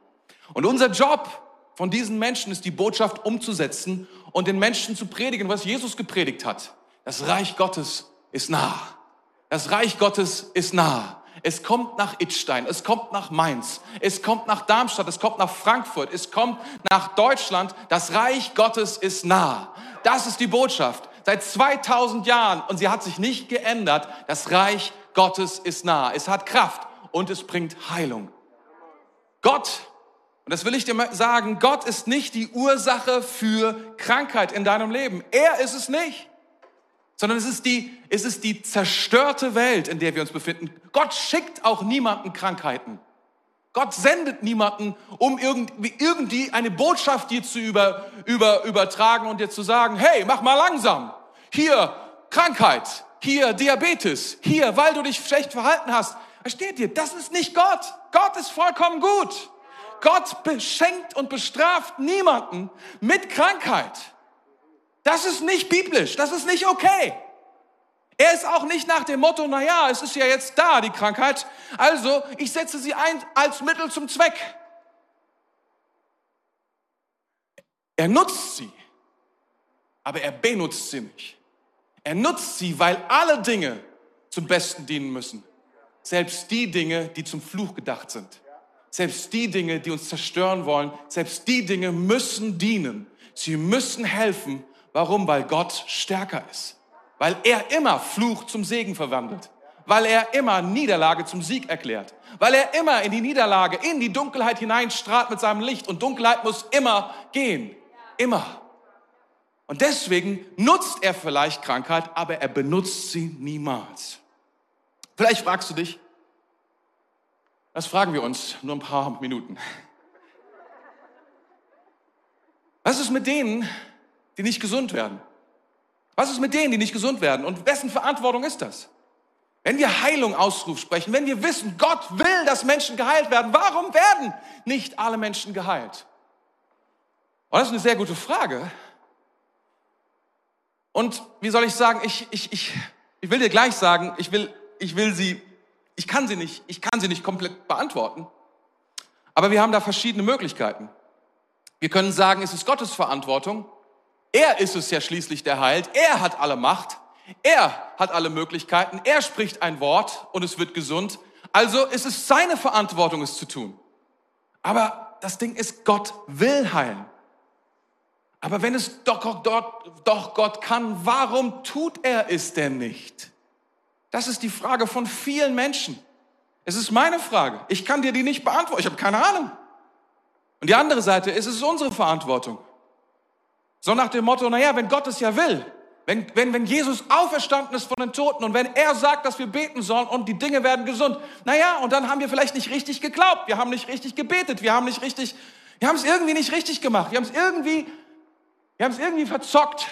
Und unser Job von diesen Menschen ist die Botschaft umzusetzen und den Menschen zu predigen, was Jesus gepredigt hat. Das Reich Gottes ist nah. Das Reich Gottes ist nah. Es kommt nach Itstein, es kommt nach Mainz, es kommt nach Darmstadt, es kommt nach Frankfurt, es kommt nach Deutschland. Das Reich Gottes ist nah. Das ist die Botschaft. Seit 2000 Jahren. Und sie hat sich nicht geändert. Das Reich Gottes ist nah. Es hat Kraft und es bringt Heilung. Gott, und das will ich dir sagen, Gott ist nicht die Ursache für Krankheit in deinem Leben. Er ist es nicht. Sondern es ist die, es ist die zerstörte Welt, in der wir uns befinden. Gott schickt auch niemanden Krankheiten. Gott sendet niemanden, um irgendwie, irgendwie eine Botschaft dir zu über, über, übertragen und dir zu sagen, hey, mach mal langsam. Hier Krankheit, hier Diabetes, hier, weil du dich schlecht verhalten hast. Versteht ihr? Das ist nicht Gott. Gott ist vollkommen gut. Gott beschenkt und bestraft niemanden mit Krankheit. Das ist nicht biblisch. Das ist nicht okay. Er ist auch nicht nach dem Motto, na ja, es ist ja jetzt da, die Krankheit. Also, ich setze sie ein als Mittel zum Zweck. Er nutzt sie, aber er benutzt sie nicht. Er nutzt sie, weil alle Dinge zum Besten dienen müssen. Selbst die Dinge, die zum Fluch gedacht sind. Selbst die Dinge, die uns zerstören wollen. Selbst die Dinge müssen dienen. Sie müssen helfen. Warum? Weil Gott stärker ist weil er immer Fluch zum Segen verwandelt, weil er immer Niederlage zum Sieg erklärt, weil er immer in die Niederlage, in die Dunkelheit hineinstrahlt mit seinem Licht und Dunkelheit muss immer gehen, immer. Und deswegen nutzt er vielleicht Krankheit, aber er benutzt sie niemals. Vielleicht fragst du dich, das fragen wir uns nur ein paar Minuten. Was ist mit denen, die nicht gesund werden? Was ist mit denen, die nicht gesund werden? Und wessen Verantwortung ist das? Wenn wir Heilung Ausruf sprechen, wenn wir wissen, Gott will, dass Menschen geheilt werden, warum werden nicht alle Menschen geheilt? Und das ist eine sehr gute Frage. Und wie soll ich sagen, ich, ich, ich, ich will dir gleich sagen, ich will, ich will sie, ich kann sie nicht, ich kann sie nicht komplett beantworten. Aber wir haben da verschiedene Möglichkeiten. Wir können sagen, es ist Gottes Verantwortung, er ist es ja schließlich, der heilt. Er hat alle Macht. Er hat alle Möglichkeiten. Er spricht ein Wort und es wird gesund. Also ist es seine Verantwortung, es zu tun. Aber das Ding ist, Gott will heilen. Aber wenn es doch, doch, doch Gott kann, warum tut er es denn nicht? Das ist die Frage von vielen Menschen. Es ist meine Frage. Ich kann dir die nicht beantworten. Ich habe keine Ahnung. Und die andere Seite ist, es ist unsere Verantwortung. So nach dem Motto, naja, wenn Gott es ja will, wenn, wenn, wenn Jesus auferstanden ist von den Toten und wenn er sagt, dass wir beten sollen und die Dinge werden gesund, naja, und dann haben wir vielleicht nicht richtig geglaubt, wir haben nicht richtig gebetet, wir haben nicht richtig, wir haben es irgendwie nicht richtig gemacht, wir haben es irgendwie, wir haben es irgendwie verzockt.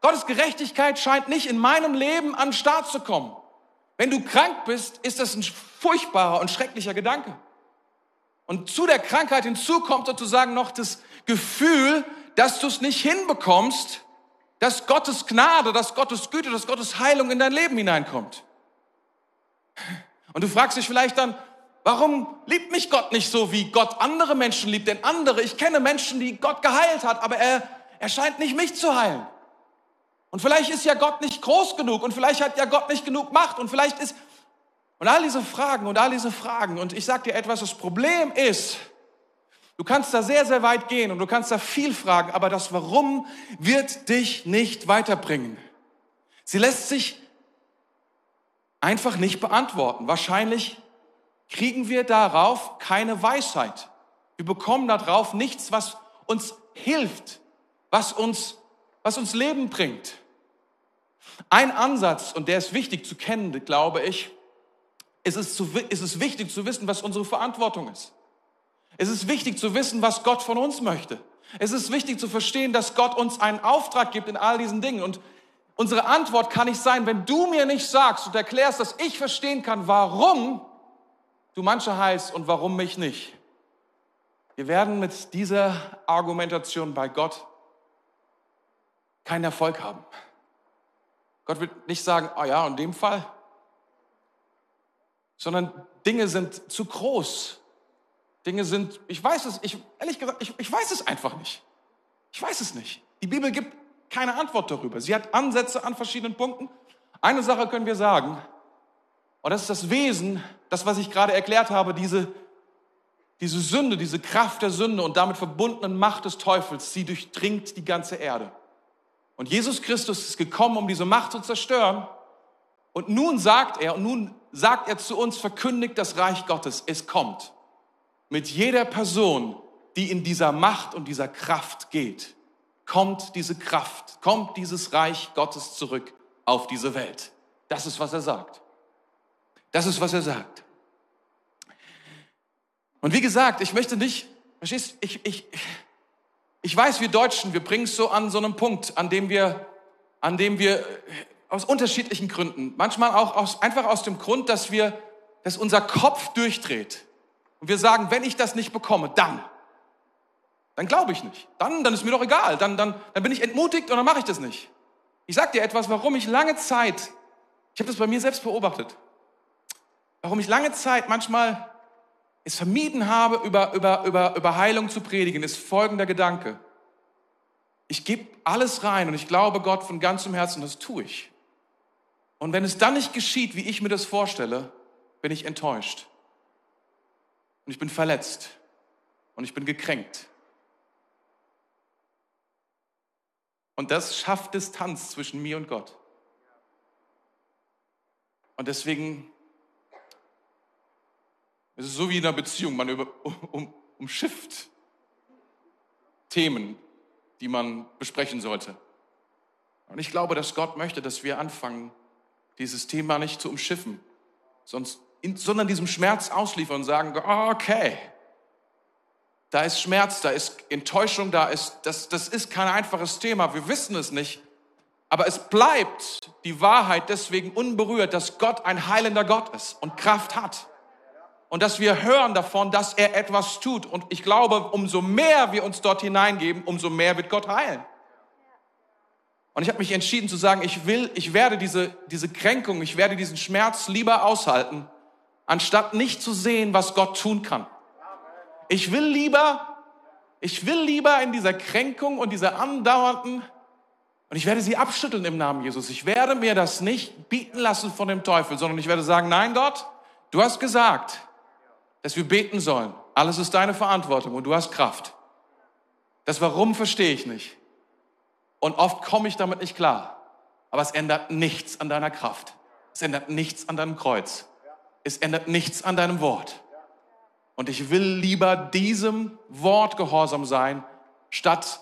Gottes Gerechtigkeit scheint nicht in meinem Leben an den Start zu kommen. Wenn du krank bist, ist das ein furchtbarer und schrecklicher Gedanke. Und zu der Krankheit hinzu kommt sozusagen noch das Gefühl, dass du es nicht hinbekommst, dass Gottes Gnade, dass Gottes Güte, dass Gottes Heilung in dein Leben hineinkommt. Und du fragst dich vielleicht dann, warum liebt mich Gott nicht so, wie Gott andere Menschen liebt? Denn andere, ich kenne Menschen, die Gott geheilt hat, aber er, er scheint nicht mich zu heilen. Und vielleicht ist ja Gott nicht groß genug und vielleicht hat ja Gott nicht genug Macht und vielleicht ist, und all diese Fragen und all diese Fragen. Und ich sage dir etwas, das Problem ist, Du kannst da sehr, sehr weit gehen und du kannst da viel fragen, aber das Warum wird dich nicht weiterbringen. Sie lässt sich einfach nicht beantworten. Wahrscheinlich kriegen wir darauf keine Weisheit. Wir bekommen darauf nichts, was uns hilft, was uns, was uns Leben bringt. Ein Ansatz, und der ist wichtig zu kennen, glaube ich, ist es, zu, ist es wichtig zu wissen, was unsere Verantwortung ist. Es ist wichtig zu wissen, was Gott von uns möchte. Es ist wichtig zu verstehen, dass Gott uns einen Auftrag gibt in all diesen Dingen. Und unsere Antwort kann nicht sein, wenn du mir nicht sagst und erklärst, dass ich verstehen kann, warum du manche heißt und warum mich nicht. Wir werden mit dieser Argumentation bei Gott keinen Erfolg haben. Gott wird nicht sagen, oh ja, in dem Fall, sondern Dinge sind zu groß, Dinge sind, ich weiß es, ich, ehrlich gesagt, ich, ich weiß es einfach nicht. Ich weiß es nicht. Die Bibel gibt keine Antwort darüber. Sie hat Ansätze an verschiedenen Punkten. Eine Sache können wir sagen, und das ist das Wesen, das, was ich gerade erklärt habe, diese, diese Sünde, diese Kraft der Sünde und damit verbundenen Macht des Teufels, sie durchdringt die ganze Erde. Und Jesus Christus ist gekommen, um diese Macht zu zerstören. Und nun sagt er, und nun sagt er zu uns, verkündigt das Reich Gottes, es kommt. Mit jeder Person, die in dieser Macht und dieser Kraft geht, kommt diese Kraft, kommt dieses Reich Gottes zurück auf diese Welt. Das ist, was er sagt. Das ist, was er sagt. Und wie gesagt, ich möchte nicht, verstehst, ich, ich, ich weiß, wir Deutschen, wir bringen es so an so einem Punkt, an dem wir, an dem wir aus unterschiedlichen Gründen, manchmal auch aus, einfach aus dem Grund, dass wir, dass unser Kopf durchdreht und wir sagen, wenn ich das nicht bekomme, dann, dann glaube ich nicht. Dann, dann ist mir doch egal. Dann, dann, dann bin ich entmutigt und dann mache ich das nicht. Ich sage dir etwas, warum ich lange Zeit, ich habe das bei mir selbst beobachtet, warum ich lange Zeit manchmal es vermieden habe, über, über, über, über Heilung zu predigen, ist folgender Gedanke. Ich gebe alles rein und ich glaube Gott von ganzem Herzen, das tue ich. Und wenn es dann nicht geschieht, wie ich mir das vorstelle, bin ich enttäuscht. Und ich bin verletzt. Und ich bin gekränkt. Und das schafft Distanz zwischen mir und Gott. Und deswegen es ist so wie in einer Beziehung, man über, um, umschifft Themen, die man besprechen sollte. Und ich glaube, dass Gott möchte, dass wir anfangen, dieses Thema nicht zu umschiffen, sonst, sondern diesem Schmerz ausliefern und sagen, okay, da ist Schmerz, da ist Enttäuschung, da ist, das, das ist kein einfaches Thema, wir wissen es nicht. Aber es bleibt die Wahrheit deswegen unberührt, dass Gott ein heilender Gott ist und Kraft hat und dass wir hören davon, dass er etwas tut. Und ich glaube, umso mehr wir uns dort hineingeben, umso mehr wird Gott heilen. Und ich habe mich entschieden zu sagen, ich will, ich werde diese, diese Kränkung, ich werde diesen Schmerz lieber aushalten, anstatt nicht zu sehen, was Gott tun kann. Ich will lieber, ich will lieber in dieser Kränkung und dieser andauernden, und ich werde sie abschütteln im Namen Jesus. Ich werde mir das nicht bieten lassen von dem Teufel, sondern ich werde sagen, nein Gott, du hast gesagt, dass wir beten sollen. Alles ist deine Verantwortung und du hast Kraft. Das Warum verstehe ich nicht. Und oft komme ich damit nicht klar. Aber es ändert nichts an deiner Kraft. Es ändert nichts an deinem Kreuz. Es ändert nichts an deinem Wort. Und ich will lieber diesem Wort gehorsam sein, statt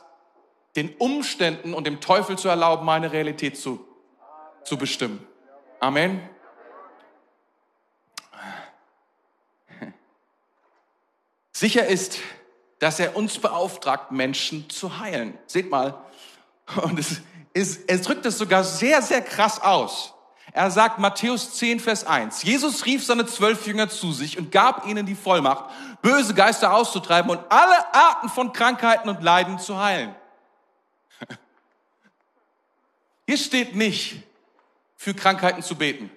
den Umständen und dem Teufel zu erlauben, meine Realität zu, zu bestimmen. Amen. Sicher ist, dass er uns beauftragt, Menschen zu heilen. Seht mal, und es, ist, es drückt es sogar sehr, sehr krass aus. Er sagt Matthäus 10, Vers 1. Jesus rief seine zwölf Jünger zu sich und gab ihnen die Vollmacht, böse Geister auszutreiben und alle Arten von Krankheiten und Leiden zu heilen. Hier steht nicht, für Krankheiten zu beten,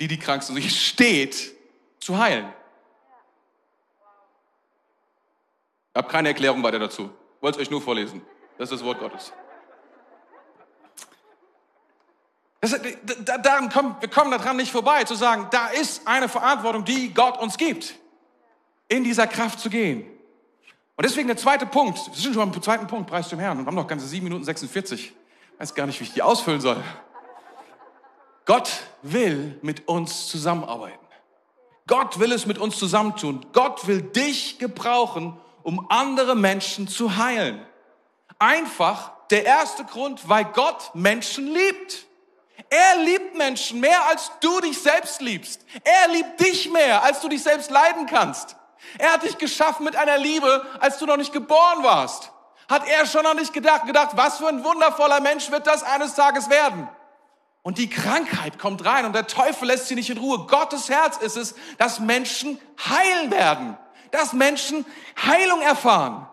die die krank sind. Hier steht, zu heilen. Ich habe keine Erklärung weiter dazu. Wollte es euch nur vorlesen. Das ist das Wort Gottes. Das, da, daran kommen, wir kommen daran nicht vorbei, zu sagen, da ist eine Verantwortung, die Gott uns gibt, in dieser Kraft zu gehen. Und deswegen der zweite Punkt, wir sind schon beim zweiten Punkt, Preis dem Herrn, und haben noch ganze sieben Minuten 46. Ich weiß gar nicht, wie ich die ausfüllen soll. Gott will mit uns zusammenarbeiten. Gott will es mit uns zusammentun. Gott will dich gebrauchen, um andere Menschen zu heilen. Einfach der erste Grund, weil Gott Menschen liebt. Er liebt Menschen mehr, als du dich selbst liebst. Er liebt dich mehr, als du dich selbst leiden kannst. Er hat dich geschaffen mit einer Liebe, als du noch nicht geboren warst. Hat er schon noch nicht gedacht, gedacht, was für ein wundervoller Mensch wird das eines Tages werden? Und die Krankheit kommt rein und der Teufel lässt sie nicht in Ruhe. Gottes Herz ist es, dass Menschen heilen werden dass Menschen Heilung erfahren.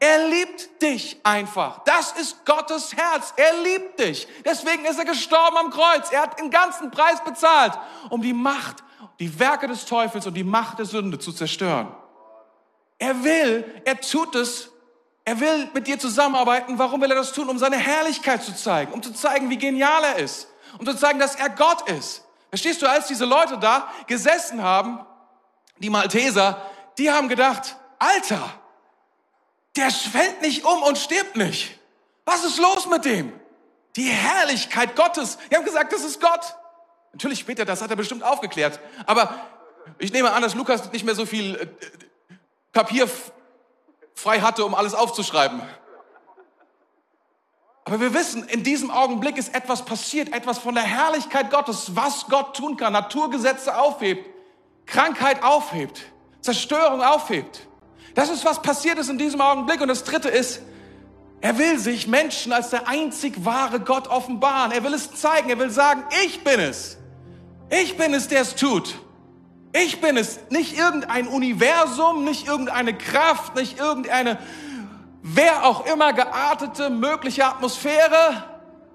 Er liebt dich einfach. Das ist Gottes Herz. Er liebt dich. Deswegen ist er gestorben am Kreuz. Er hat den ganzen Preis bezahlt, um die Macht, die Werke des Teufels und die Macht der Sünde zu zerstören. Er will, er tut es, er will mit dir zusammenarbeiten. Warum will er das tun? Um seine Herrlichkeit zu zeigen, um zu zeigen, wie genial er ist, um zu zeigen, dass er Gott ist. Verstehst du, als diese Leute da gesessen haben, die Malteser, die haben gedacht, Alter, der fällt nicht um und stirbt nicht. Was ist los mit dem? Die Herrlichkeit Gottes. Wir haben gesagt, das ist Gott. Natürlich später, das hat er bestimmt aufgeklärt. Aber ich nehme an, dass Lukas nicht mehr so viel äh, Papier frei hatte, um alles aufzuschreiben. Aber wir wissen, in diesem Augenblick ist etwas passiert, etwas von der Herrlichkeit Gottes, was Gott tun kann, Naturgesetze aufhebt, Krankheit aufhebt, Zerstörung aufhebt. Das ist, was passiert ist in diesem Augenblick. Und das Dritte ist, er will sich Menschen als der einzig wahre Gott offenbaren. Er will es zeigen. Er will sagen, ich bin es. Ich bin es, der es tut. Ich bin es. Nicht irgendein Universum, nicht irgendeine Kraft, nicht irgendeine, wer auch immer geartete mögliche Atmosphäre,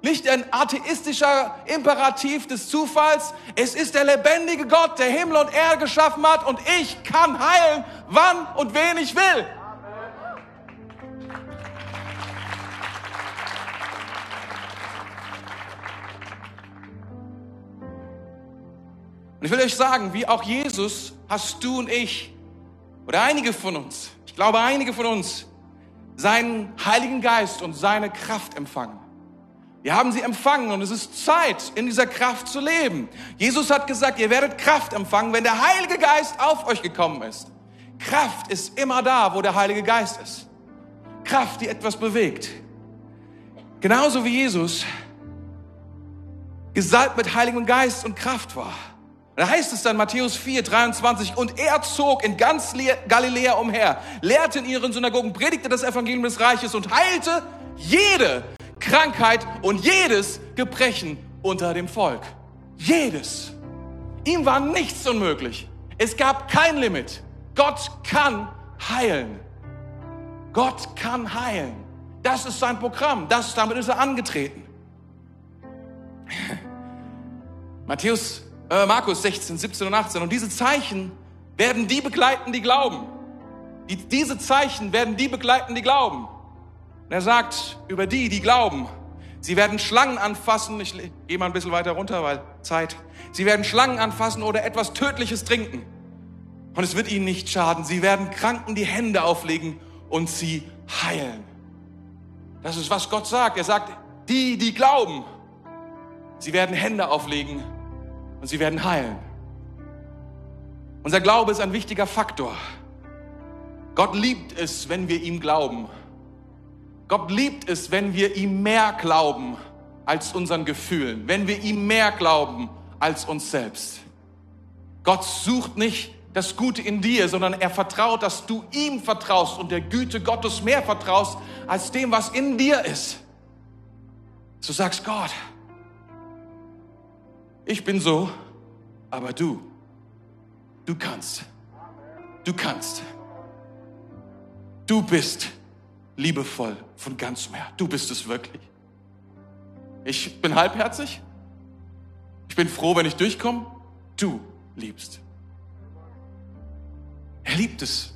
nicht ein atheistischer Imperativ des Zufalls. Es ist der lebendige Gott, der Himmel und Erde geschaffen hat und ich kann heilen, wann und wen ich will. Und ich will euch sagen, wie auch Jesus hast du und ich oder einige von uns, ich glaube einige von uns, seinen Heiligen Geist und seine Kraft empfangen. Wir haben sie empfangen und es ist Zeit, in dieser Kraft zu leben. Jesus hat gesagt, ihr werdet Kraft empfangen, wenn der Heilige Geist auf euch gekommen ist. Kraft ist immer da, wo der Heilige Geist ist. Kraft, die etwas bewegt. Genauso wie Jesus gesalbt mit Heiligem Geist und Kraft war. Da heißt es dann Matthäus 4, 23, und er zog in ganz Galiläa umher, lehrte in ihren Synagogen, predigte das Evangelium des Reiches und heilte jede Krankheit und jedes Gebrechen unter dem Volk. Jedes. Ihm war nichts unmöglich. Es gab kein Limit. Gott kann heilen. Gott kann heilen. Das ist sein Programm. Das, damit ist er angetreten. Matthäus äh, Markus 16, 17 und 18. Und diese Zeichen werden die begleiten, die glauben. Die, diese Zeichen werden die begleiten, die glauben. Und er sagt über die, die glauben, sie werden Schlangen anfassen. Ich gehe mal ein bisschen weiter runter, weil Zeit. Sie werden Schlangen anfassen oder etwas Tödliches trinken. Und es wird ihnen nicht schaden. Sie werden Kranken die Hände auflegen und sie heilen. Das ist, was Gott sagt. Er sagt, die, die glauben, sie werden Hände auflegen und sie werden heilen. Unser Glaube ist ein wichtiger Faktor. Gott liebt es, wenn wir ihm glauben. Gott liebt es, wenn wir ihm mehr glauben als unseren Gefühlen, wenn wir ihm mehr glauben als uns selbst. Gott sucht nicht das Gute in dir, sondern er vertraut, dass du ihm vertraust und der Güte Gottes mehr vertraust als dem, was in dir ist. Du sagst, Gott, ich bin so, aber du, du kannst. Du kannst. Du bist liebevoll von ganzem Herzen. Du bist es wirklich. Ich bin halbherzig. Ich bin froh, wenn ich durchkomme. Du liebst. Er liebt es.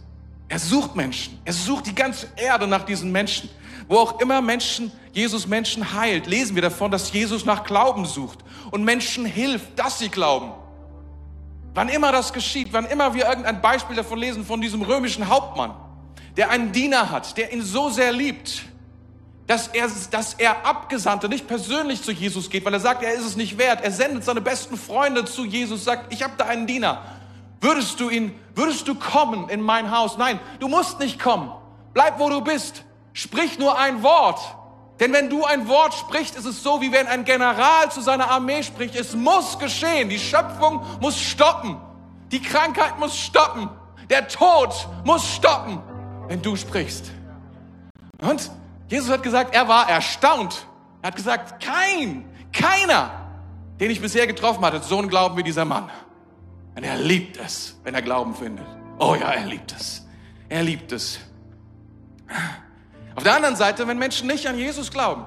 Er sucht Menschen. Er sucht die ganze Erde nach diesen Menschen. Wo auch immer Menschen, Jesus Menschen heilt, lesen wir davon, dass Jesus nach Glauben sucht und Menschen hilft, dass sie glauben. Wann immer das geschieht, wann immer wir irgendein Beispiel davon lesen, von diesem römischen Hauptmann, der einen Diener hat, der ihn so sehr liebt, dass er, dass er Abgesandte nicht persönlich zu Jesus geht, weil er sagt, er ist es nicht wert. Er sendet seine besten Freunde zu Jesus, sagt, ich habe da einen Diener. Würdest du ihn, würdest du kommen in mein Haus? Nein, du musst nicht kommen. Bleib, wo du bist. Sprich nur ein Wort. Denn wenn du ein Wort sprichst, ist es so, wie wenn ein General zu seiner Armee spricht. Es muss geschehen. Die Schöpfung muss stoppen. Die Krankheit muss stoppen. Der Tod muss stoppen, wenn du sprichst. Und Jesus hat gesagt, er war erstaunt. Er hat gesagt, kein, keiner, den ich bisher getroffen hatte, so einen Glauben wie dieser Mann. Und er liebt es, wenn er Glauben findet. Oh ja, er liebt es. Er liebt es. Auf der anderen Seite, wenn Menschen nicht an Jesus glauben,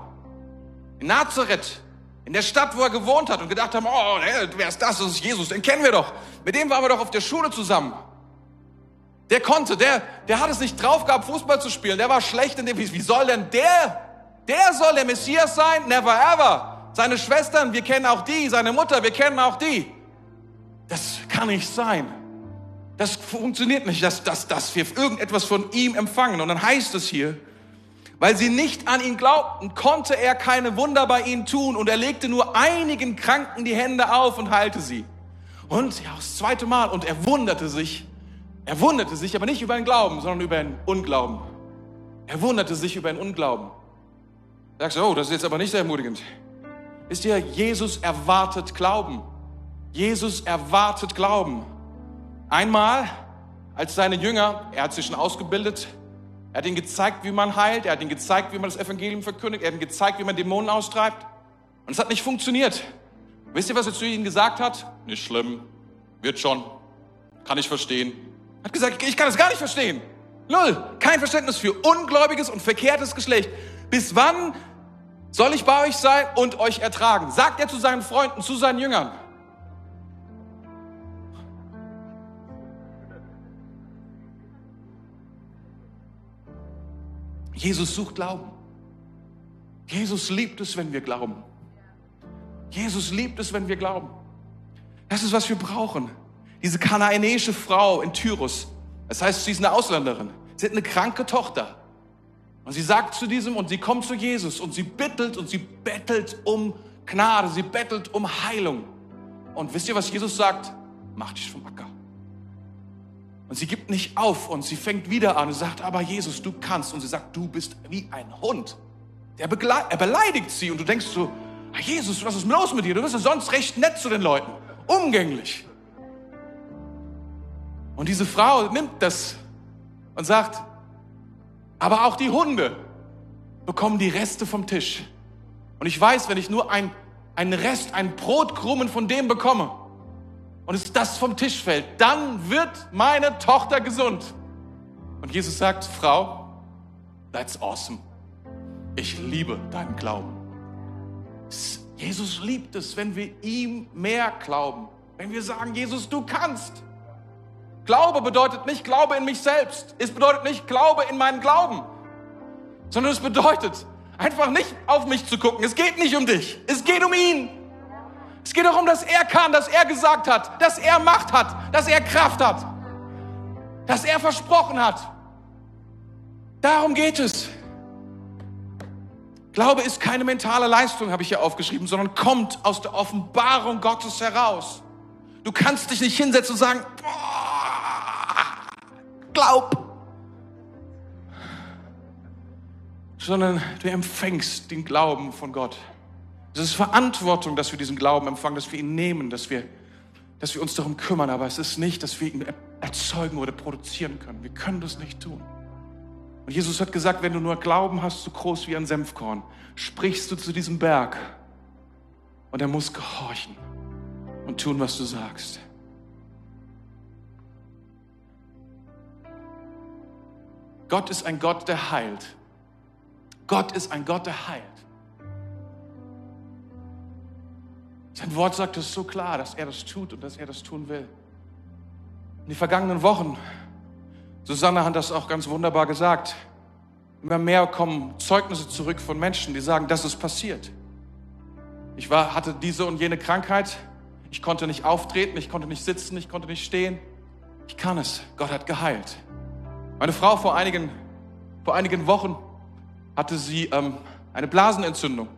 in Nazareth, in der Stadt, wo er gewohnt hat und gedacht haben, oh, wer ist das? Das ist Jesus, den kennen wir doch. Mit dem waren wir doch auf der Schule zusammen. Der konnte, der, der hat es nicht drauf gehabt, Fußball zu spielen. Der war schlecht in dem, wie, soll denn der, der soll der Messias sein? Never ever. Seine Schwestern, wir kennen auch die, seine Mutter, wir kennen auch die. Das kann nicht sein. Das funktioniert nicht, dass, dass, dass wir irgendetwas von ihm empfangen. Und dann heißt es hier, Weil sie nicht an ihn glaubten, konnte er keine Wunder bei ihnen tun und er legte nur einigen Kranken die Hände auf und heilte sie. Und ja, das zweite Mal. Und er wunderte sich. Er wunderte sich aber nicht über den Glauben, sondern über den Unglauben. Er wunderte sich über den Unglauben. Sagst du, oh, das ist jetzt aber nicht sehr ermutigend. Wisst ihr, Jesus erwartet Glauben. Jesus erwartet Glauben. Einmal, als seine Jünger, er hat sich schon ausgebildet, er hat ihnen gezeigt, wie man heilt, er hat ihnen gezeigt, wie man das Evangelium verkündigt, er hat ihnen gezeigt, wie man Dämonen austreibt. Und es hat nicht funktioniert. Wisst ihr, was er zu ihnen gesagt hat? Nicht schlimm, wird schon, kann ich verstehen. Hat gesagt, ich kann es gar nicht verstehen. Null, kein Verständnis für ungläubiges und verkehrtes Geschlecht. Bis wann soll ich bei euch sein und euch ertragen? Sagt er zu seinen Freunden, zu seinen Jüngern. Jesus sucht Glauben. Jesus liebt es, wenn wir glauben. Jesus liebt es, wenn wir glauben. Das ist, was wir brauchen. Diese kanaanäische Frau in Tyrus, das heißt, sie ist eine Ausländerin. Sie hat eine kranke Tochter. Und sie sagt zu diesem, und sie kommt zu Jesus und sie bittelt und sie bettelt um Gnade, sie bettelt um Heilung. Und wisst ihr, was Jesus sagt? Mach dich vom Acker. Und sie gibt nicht auf und sie fängt wieder an und sagt, aber Jesus, du kannst. Und sie sagt, du bist wie ein Hund. Der er beleidigt sie und du denkst so, Jesus, was ist los mit dir? Du bist ja sonst recht nett zu den Leuten, umgänglich. Und diese Frau nimmt das und sagt, aber auch die Hunde bekommen die Reste vom Tisch. Und ich weiß, wenn ich nur ein, einen Rest, ein Brotkrummen von dem bekomme und es das vom Tisch fällt, dann wird meine Tochter gesund. Und Jesus sagt, Frau, that's awesome. Ich liebe deinen Glauben. Jesus liebt es, wenn wir ihm mehr glauben. Wenn wir sagen, Jesus, du kannst. Glaube bedeutet nicht Glaube in mich selbst. Es bedeutet nicht Glaube in meinen Glauben. Sondern es bedeutet einfach nicht auf mich zu gucken. Es geht nicht um dich. Es geht um ihn. Es geht darum, dass er kann, dass er gesagt hat, dass er Macht hat, dass er Kraft hat, dass er versprochen hat. Darum geht es. Glaube ist keine mentale Leistung, habe ich hier aufgeschrieben, sondern kommt aus der Offenbarung Gottes heraus. Du kannst dich nicht hinsetzen und sagen, glaub, sondern du empfängst den Glauben von Gott. Es ist Verantwortung, dass wir diesen Glauben empfangen, dass wir ihn nehmen, dass wir, dass wir uns darum kümmern. Aber es ist nicht, dass wir ihn erzeugen oder produzieren können. Wir können das nicht tun. Und Jesus hat gesagt, wenn du nur Glauben hast, so groß wie ein Senfkorn, sprichst du zu diesem Berg und er muss gehorchen und tun, was du sagst. Gott ist ein Gott, der heilt. Gott ist ein Gott, der heilt. Sein Wort sagt es so klar, dass er das tut und dass er das tun will. In den vergangenen Wochen, Susanne hat das auch ganz wunderbar gesagt, immer mehr kommen Zeugnisse zurück von Menschen, die sagen, das ist passiert. Ich war, hatte diese und jene Krankheit, ich konnte nicht auftreten, ich konnte nicht sitzen, ich konnte nicht stehen. Ich kann es, Gott hat geheilt. Meine Frau vor einigen, vor einigen Wochen hatte sie ähm, eine Blasenentzündung.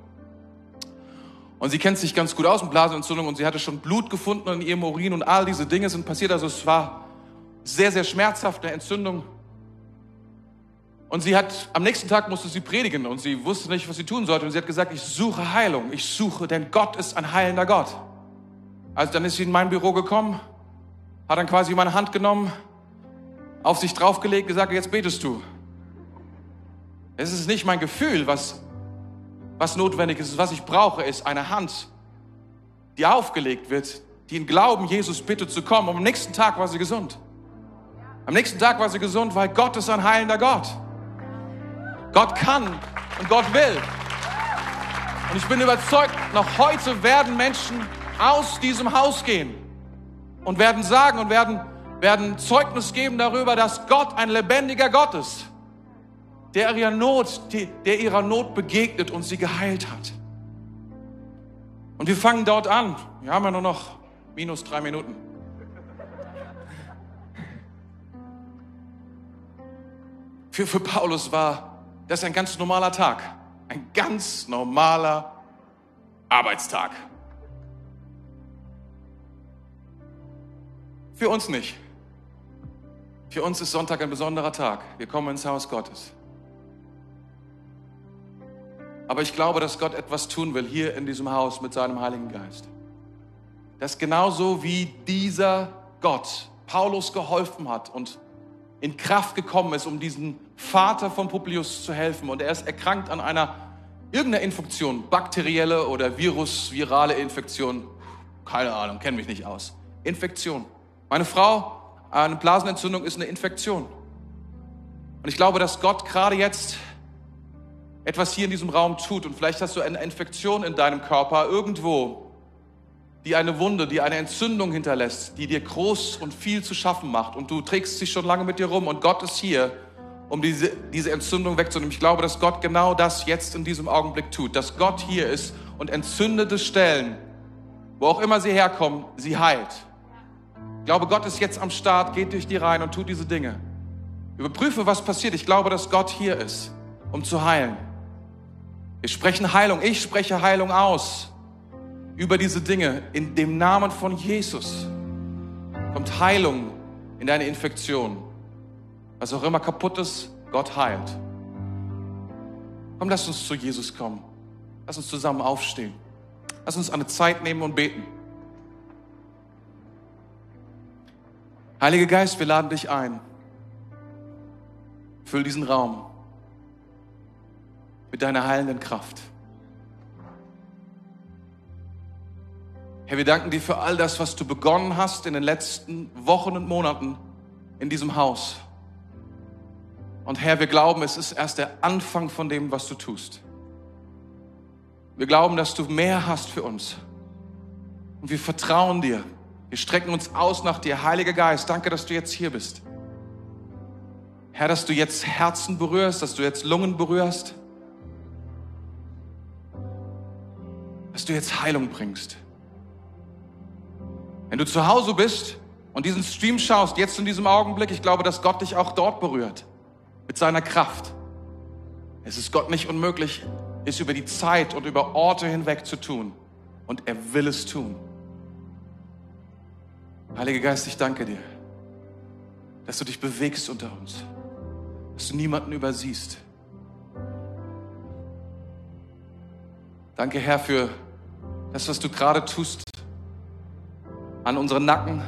Und sie kennt sich ganz gut aus mit Blasenentzündung und sie hatte schon Blut gefunden in ihrem Urin und all diese Dinge sind passiert. Also es war sehr, sehr schmerzhaft, eine Entzündung. Und sie hat, am nächsten Tag musste sie predigen und sie wusste nicht, was sie tun sollte. Und sie hat gesagt, ich suche Heilung, ich suche, denn Gott ist ein heilender Gott. Also dann ist sie in mein Büro gekommen, hat dann quasi meine Hand genommen, auf sich draufgelegt, gesagt, jetzt betest du. Es ist nicht mein Gefühl, was, was notwendig ist. Was ich brauche, ist eine Hand, die aufgelegt wird, die in Glauben Jesus bittet zu kommen. Und am nächsten Tag war sie gesund. Am nächsten Tag war sie gesund, weil Gott ist ein heilender Gott. Gott kann und Gott will. Und ich bin überzeugt, noch heute werden Menschen aus diesem Haus gehen und werden sagen und werden, werden Zeugnis geben darüber, dass Gott ein lebendiger Gott ist der ihrer Not, der ihrer Not begegnet und sie geheilt hat. Und wir fangen dort an. Wir haben ja nur noch minus drei Minuten. Für, für Paulus war Das ein ganz normaler Tag. Ein ganz normaler Arbeitstag. Für uns nicht. Für uns ist Sonntag ein besonderer Tag. Wir kommen ins Haus Gottes. Aber ich glaube, dass Gott etwas tun will hier in diesem Haus mit seinem Heiligen Geist. Dass genauso wie dieser Gott Paulus geholfen hat und in Kraft gekommen ist, um diesen Vater von Publius zu helfen. Und er ist erkrankt an einer irgendeiner Infektion, bakterielle oder Virus, virale Infektion. Keine Ahnung, kenne mich nicht aus. Infektion. Meine Frau, eine Blasenentzündung ist eine Infektion. Und ich glaube, dass Gott gerade jetzt etwas hier in diesem Raum tut. Und vielleicht hast du eine Infektion in deinem Körper irgendwo, die eine Wunde, die eine Entzündung hinterlässt, die dir groß und viel zu schaffen macht. Und du trägst sie schon lange mit dir rum und Gott ist hier, um diese, diese Entzündung wegzunehmen. Ich glaube, dass Gott genau das jetzt in diesem Augenblick tut, dass Gott hier ist und entzündete Stellen, wo auch immer sie herkommen, sie heilt. Glaube, Gott ist jetzt am Start, geht durch die Reihen und tut diese Dinge. Überprüfe, was passiert. Ich glaube, dass Gott hier ist, um zu heilen. Wir sprechen Heilung. Ich spreche Heilung aus über diese Dinge. In dem Namen von Jesus kommt Heilung in deine Infektion. Was auch immer kaputt ist, Gott heilt. Komm, lass uns zu Jesus kommen. Lass uns zusammen aufstehen. Lass uns eine Zeit nehmen und beten. Heiliger Geist, wir laden dich ein. Füll diesen Raum mit deiner heilenden Kraft. Herr, wir danken dir für all das, was du begonnen hast in den letzten Wochen und Monaten in diesem Haus. Und Herr, wir glauben, es ist erst der Anfang von dem, was du tust. Wir glauben, dass du mehr hast für uns. Und wir vertrauen dir. Wir strecken uns aus nach dir. Heiliger Geist, danke, dass du jetzt hier bist. Herr, dass du jetzt Herzen berührst, dass du jetzt Lungen berührst. Dass du jetzt Heilung bringst. Wenn du zu Hause bist und diesen Stream schaust, jetzt in diesem Augenblick, ich glaube, dass Gott dich auch dort berührt. Mit seiner Kraft. Es ist Gott nicht unmöglich, es über die Zeit und über Orte hinweg zu tun. Und er will es tun. Heiliger Geist, ich danke dir, dass du dich bewegst unter uns, dass du niemanden übersiehst. Danke, Herr, für das, was du gerade tust an unseren Nacken,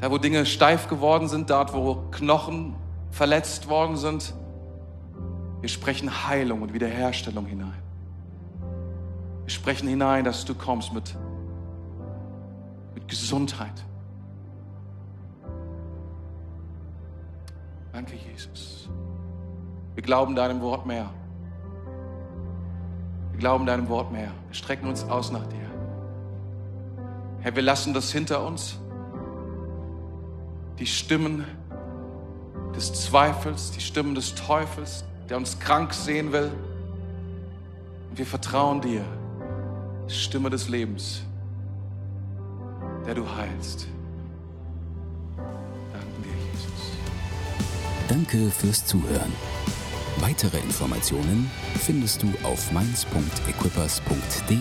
da wo Dinge steif geworden sind, dort wo Knochen verletzt worden sind. Wir sprechen Heilung und Wiederherstellung hinein. Wir sprechen hinein, dass du kommst mit, mit Gesundheit. Danke, Jesus. Wir glauben deinem Wort mehr. Wir glauben deinem Wort mehr. Wir strecken uns aus nach dir. Herr, wir lassen das hinter uns. Die Stimmen des Zweifels, die Stimmen des Teufels, der uns krank sehen will. Und wir vertrauen dir, Stimme des Lebens, der du heilst. Danken dir, Jesus. Danke fürs Zuhören. Weitere Informationen findest du auf mainz.equippers.de.